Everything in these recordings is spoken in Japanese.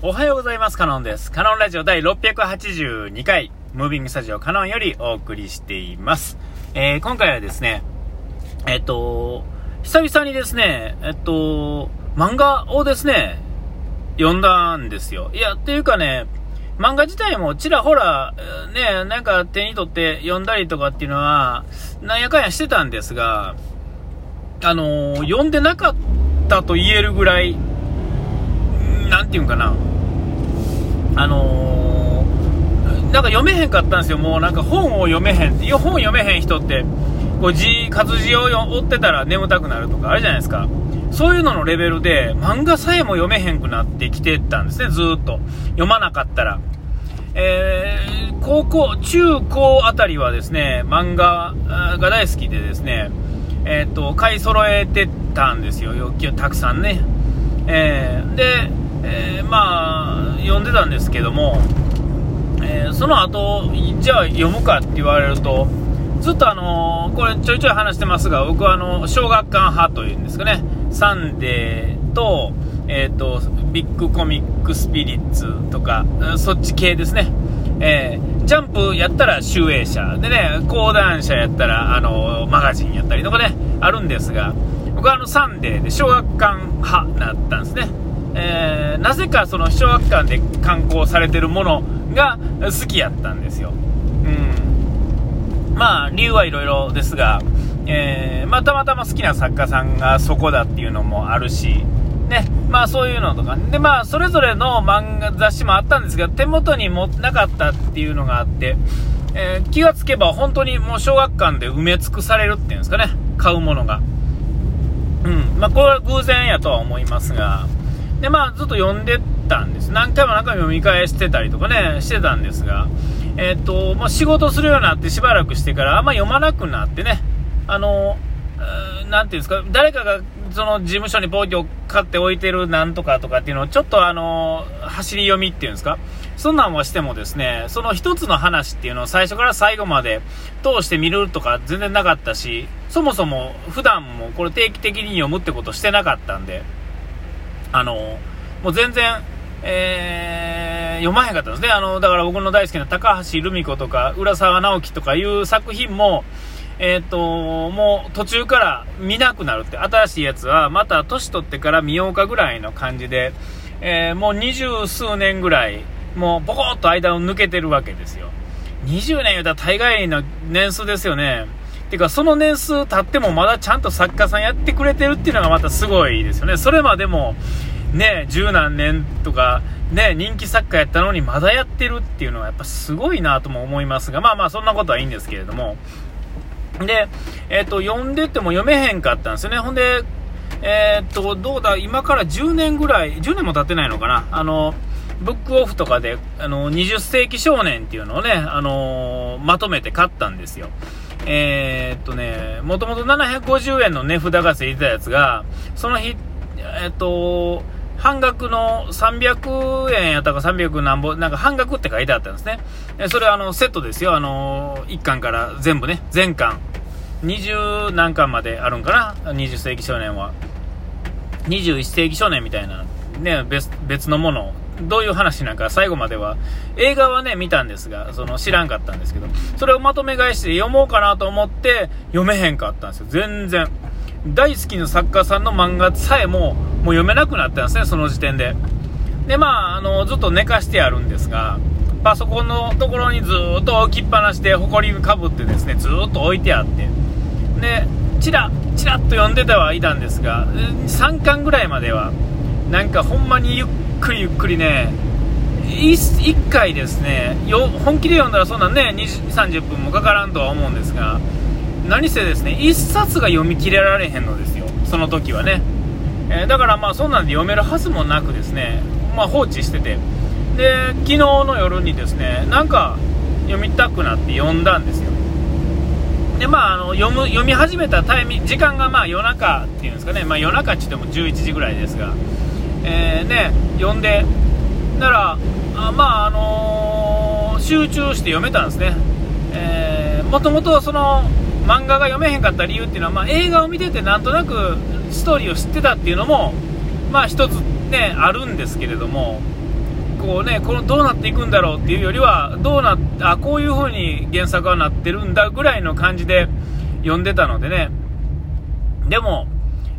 おはようございます。カノンです。カノンラジオ第682回、ムービングスタジオカノンよりお送りしています。えー、今回はですね、えっと、久々にですね、えっと、漫画をですね、読んだんですよ。いや、っていうかね、漫画自体もちらほら、ね、なんか手に取って読んだりとかっていうのは、なんやかんやしてたんですが、あのー、読んでなかったと言えるぐらい、なんていうんかな、あのー、なんか読めへんかったんですよ、もうなんか本を読めへん、本読めへん人って、こう字、活字を追ってたら眠たくなるとかあるじゃないですか。そういうののレベルで、漫画さえも読めへんくなってきてたんですね、ずっと。読まなかったら。えー、高校、中高あたりはですね、漫画が大好きでですね、えっ、ー、と、買い揃えてたんですよ、欲求たくさんね。えー、で、えー、まあ、読んでたんですけども、えー、その後、じゃあ読むかって言われると、ずっとあのー、これちょいちょい話してますが、僕はあの、小学館派というんですかね、サンデーと、えっ、と、ビッグコミックスピリッツとか、そっち系ですね。えー、ジャンプやったら集英社でね、講談社やったら、あのマガジンやったりとかね、あるんですが、僕はあのサンデーで小学館派なったんですね。えー、なぜかその小学館で刊行されてるものが好きやったんですよ。うん。まあ、理由はいろいろですが、えー、まあ、たまたま好きな作家さんがそこだっていうのもあるし、ね、まあそういうのとか、で、まあそれぞれの漫画雑誌もあったんですが、手元にもなかったっていうのがあって、えー、気がつけば本当にもう小学館で埋め尽くされるっていうんですかね、買うものが。うん、まあこれは偶然やとは思いますが、で、まあ、ずっと読んでたんです。何回も何回も読み返してたりとかね、してたんですが、えっ、と、まあ、仕事するようになってしばらくしてから、あんま読まなくなってね、あの、なんていうんですか、誰かがその事務所にポイを買って置いてるなんとかとかっていうのをちょっとあの、走り読みっていうんですか、そんなんはしてもですね、その一つの話っていうのを最初から最後まで通して見るとか全然なかったし、そもそも普段もこれ定期的に読むってことしてなかったんで、あの、もう全然、えー、読まへんかったんですね。あの、だから僕の大好きな高橋留美子とか、浦沢直樹とかいう作品も、えっ、ー、と、もう途中から見なくなるって、新しいやつはまた年取ってから見ようかぐらいの感じで、えー、もう二十数年ぐらい、もうボコッと間を抜けてるわけですよ。20年言うたら大概の年数ですよね。てか、その年数経ってもまだちゃんと作家さんやってくれてるっていうのがまたすごいですよね。それまでも、ね、十何年とか、ね、人気作家やったのにまだやってるっていうのはやっぱすごいなとも思いますが、まあまあそんなことはいいんですけれども。で、えっ、ー、と、読んでても読めへんかったんですよね。ほんで、えっ、ー、と、どうだ、今から10年ぐらい、10年も経ってないのかな。あの、ブックオフとかで、あの、20世紀少年っていうのをね、あのまとめて買ったんですよ。えー、っとね、もともと750円の値札がついてたやつが、その日、えー、っと、半額の300円やったか300何本、なんか半額って書いてあったんですね。それはあの、セットですよ。あの、1巻から全部ね、全巻。20何巻まであるんかな ?20 世紀少年は。21世紀少年みたいな、ね、別別のものどういう話なんか最後までは、映画はね、見たんですが、その知らんかったんですけど、それをまとめ買いして読もうかなと思って読めへんかったんですよ。全然。大好きな作家さんの漫画さえも、もう読めなくなったんですね、その時点で。で、まあ、あの、ずっと寝かしてあるんですが、パソコンのところにずっと置きっぱなしで、埃かぶってですね、ずっと置いてあって。で、チラ、チラっと読んでたはいたんですが、3巻ぐらいまでは、なんかほんまにゆっくりゆっくりね、1, 回ですねよ、本気で読んだらそんなんね、20、30分もかからんとは思うんですが、何せですね、1冊が読み切れられへんのですよ、その時はね。えー、だからまあそんなんで読めるはずもなくですね、まあ、放置してて、で、昨日の夜にですね、なんか読みたくなって読んだんですよ。でまあ、あの読む読み始めたタイミング時間がまあ夜中っていうんですかね、まあ、夜中って言っても11時ぐらいですが、えー、ね、読んで、なら、あまあ、あのー、集中して読めたんですね。えー、もともとその、漫画が読めへんかった理由っていうのは、まあ、映画を見ててなんとなくストーリーを知ってたっていうのも、まあ一つね、あるんですけれども、こうね、このどうなっていくんだろうっていうよりは、どうなあこういう風に原作はなってるんだぐらいの感じで読んでたのでね、でも、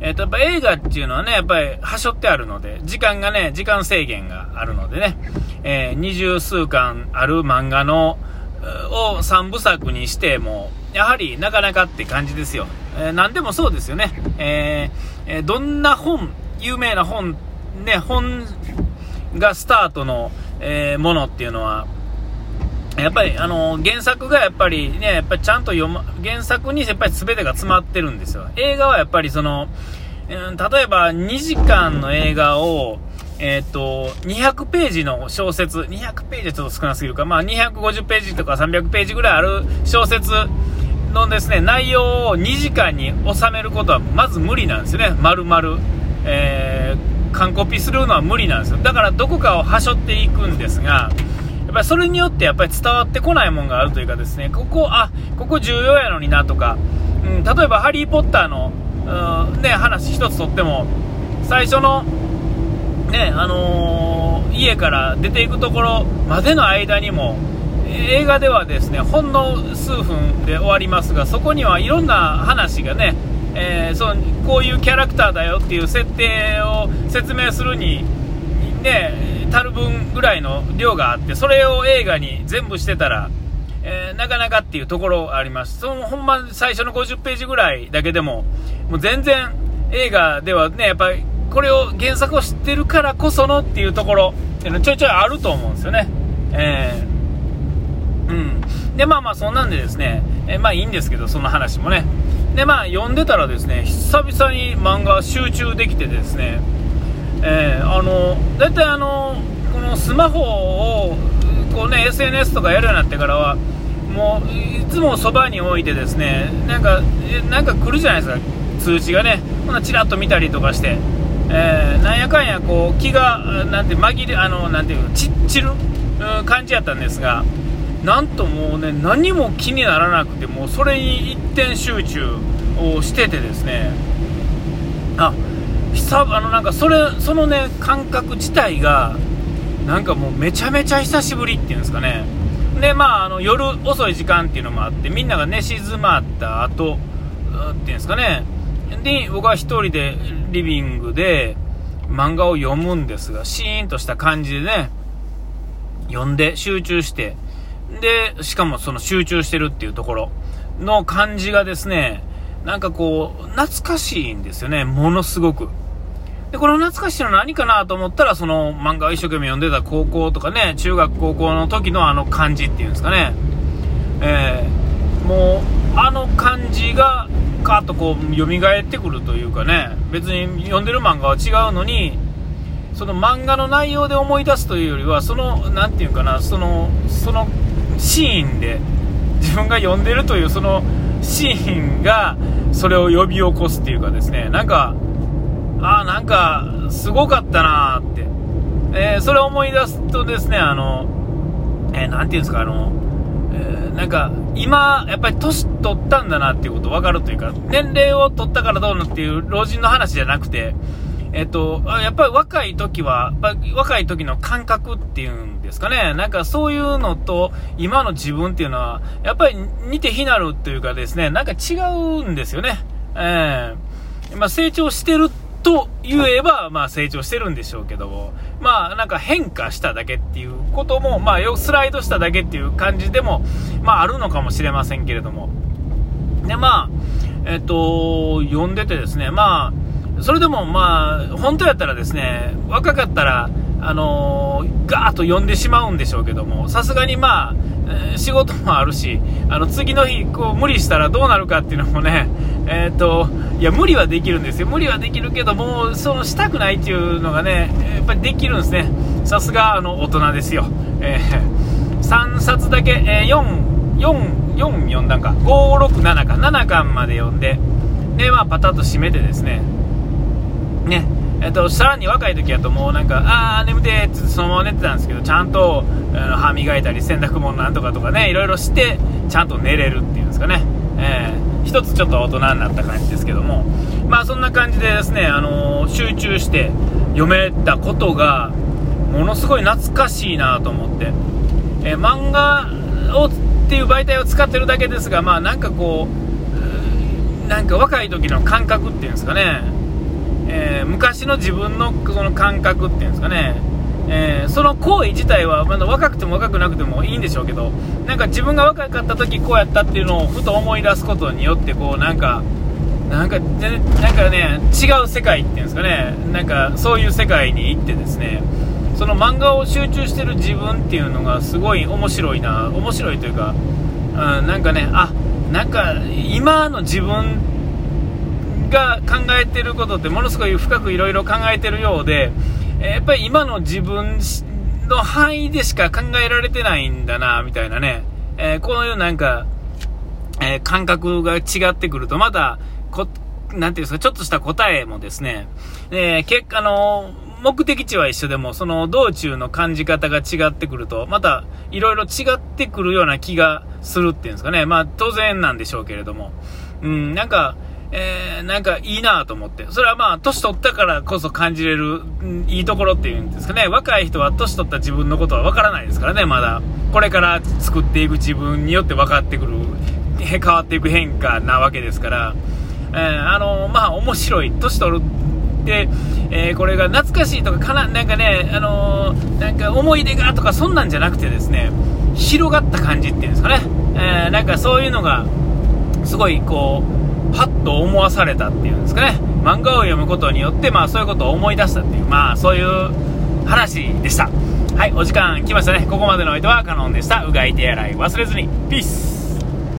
えっ、ー、と、やっぱ映画っていうのはね、やっぱり、はしょってあるので、時間がね、時間制限があるのでね、えー、二十数巻ある漫画の、を3部作にしても、やはりなかなかって感じですよ。えー、何でもそうですよね。えー、どんな本、有名な本、ね、本がスタートの、えー、ものっていうのは、やっぱり、あの原作がやっぱりね、やっぱりちゃんと読む、原作にやっぱり全てが詰まってるんですよ。映画はやっぱりその、うん、例えば2時間の映画を、えっ、ー、と、200ページの小説、200ページはちょっと少なすぎるか、まあ250ページとか300ページぐらいある小説のですね、内容を2時間に収めることはまず無理なんですよね、丸々。えー、完コピするのは無理なんですよ。だからどこかをはしょっていくんですが、ぱりそれによってやっぱり伝わってこないもんがあるというかですね、ここ、あ、ここ重要やのになとか、うん、例えばハリー・ポッターの、うん、ね、話一つとっても、最初の、ね、あのー、家から出ていくところまでの間にも、映画ではですね、ほんの数分で終わりますが、そこにはいろんな話がね、えー、そのこういうキャラクターだよっていう設定を説明するに、ね、たる分ぐらいの量があって、それを映画に全部してたら、えー、なかなかっていうところあります。そのほんま最初の50ページぐらいだけでも、もう全然映画ではね、やっぱりこれを原作を知ってるからこそのっていうところっていうのちょいちょいあると思うんですよね。えー、うん。で、まあまあそんなんでですね、えー、まあいいんですけど、その話もね。で、まあ読んでたらですね、久々に漫画集中できてですね、えー、あの大体あのこのスマホをこう、ね、SNS とかやるようになってからはもういつもそばに置いてですねなんかなんか来るじゃないですか。通知がねほなチラッと見たりとかして、えー、なんやかんやこう気がなんて紛れあのなんていうち散る感じやったんですがなんともうね何も気にならなくてもうそれに一点集中をしててですね。あ久あのなんかそれそのね感覚自体がなんかもうめちゃめちゃ久しぶりっていうんですかねでまああの夜遅い時間っていうのもあってみんなが寝静まった後っていうんですかねで僕は1人でリビングで漫画を読むんですがシーンとした感じでね読んで集中してでしかもその集中してるっていうところの感じがですねなんかこう懐かしいんですよねものすごく。で、この懐かしいの何かなと思ったら、その漫画を一生懸命読んでた高校とかね、中学高校の時のあの感じっていうんですかね。えー、もう、あの感じが、カーッとこう、蘇ってくるというかね、別に読んでる漫画は違うのに、その漫画の内容で思い出すというよりは、その、何て言うかな、その、そのシーンで、自分が読んでるというそのシーンが、それを呼び起こすっていうかですね、なんか、ああ、なんか、すごかったなーって。えー、それを思い出すとですね、あの、えー、なんていうんですか、あの、えー、なんか、今、やっぱり年取ったんだなっていうこと分かるというか、年齢を取ったからどうのっていう老人の話じゃなくて、えっと、やっぱり若い時は、若い時の感覚っていうんですかね、なんかそういうのと今の自分っていうのは、やっぱり似て非なるというかですね、なんか違うんですよね。えー、まあ、成長してると言えば、まあ成長してるんでしょうけども、まあなんか変化しただけっていうことも、まあよスライドしただけっていう感じでも、まああるのかもしれませんけれども。で、まあ、えっ、と、読んでてですね、まあ、それでもまあ、本当やったらですね、若かったら、あのー、ガーッと読んでしまうんでしょうけども、さすがにまあ、えー、仕事もあるし、あの、次の日、こう、無理したらどうなるかっていうのもね、えっ、と、いや、無理はできるんですよ。無理はできるけども、その、したくないっていうのがね、やっぱりできるんですね。さすが、あの、大人ですよ。えー、3冊だけ、えー、4、4、4読んだんか、5、6、7か、7巻まで読んで、で、まあ、パタッと閉めてですね、ね、えっと、さらに若い時だともうなんか、あー眠てーってそのまま寝てたんですけど、ちゃんと、歯磨いたり洗濯物なんとかとかね、いろいろして、ちゃんと寝れるっていうんですかね。えー、一つちょっと大人になった感じですけども、まあそんな感じでですね、あのー、集中して読めたことが、ものすごい懐かしいなと思って、えー、漫画をっていう媒体を使ってるだけですが、まあなんかこう、なんか若い時の感覚っていうんですかね、えー、昔の自分のその感覚っていうんですかね、えー、その行為自体はまだ若くても若くなくてもいいんでしょうけどなんか自分が若かった時こうやったっていうのをふと思い出すことによってこうなんかなんかなんかね違う世界っていうんですかね。なんかそういう世界に行ってですねその漫画を集中してる自分っていうのがすごい面白いな面白いというか、うん、なんかねあなんか今の自分が考えてることってものすごい深くいろいろ考えてるようでやっぱり今の自分の範囲でしか考えられてないんだな、みたいなね。えー、このようなんか、えー、感覚が違ってくると、また、こ、なんていうんですか、ちょっとした答えもですね、えー、結果の、目的地は一緒でも、その道中の感じ方が違ってくると、また、いろいろ違ってくるような気がするっていうんですかね。まあ、当然なんでしょうけれども。うん、なんか、えー、なんかいいなと思って。それはまあ、年取ったからこそ感じれる、いいところっていうんですかね。若い人は年取った自分のことはわからないですからね、まだ。これから作っていく自分によって分かってくる、変わっていく変化なわけですから、えー、あのまあ、面白い。年取るで、え、これが懐かしいとかかな、なんかね、あの、なんか思い出がとかそんなんじゃなくてですね、広がった感じっていうんですかね。え、なんかそういうのが、すごいこう、パッと思わされたっていうんですかね。漫画を読むことによってまあそういうことを思い出したっていうまあそういう話でした。はいお時間来ましたね。ここまでのお相手はカノンでした。うがい手洗い忘れずに。ピース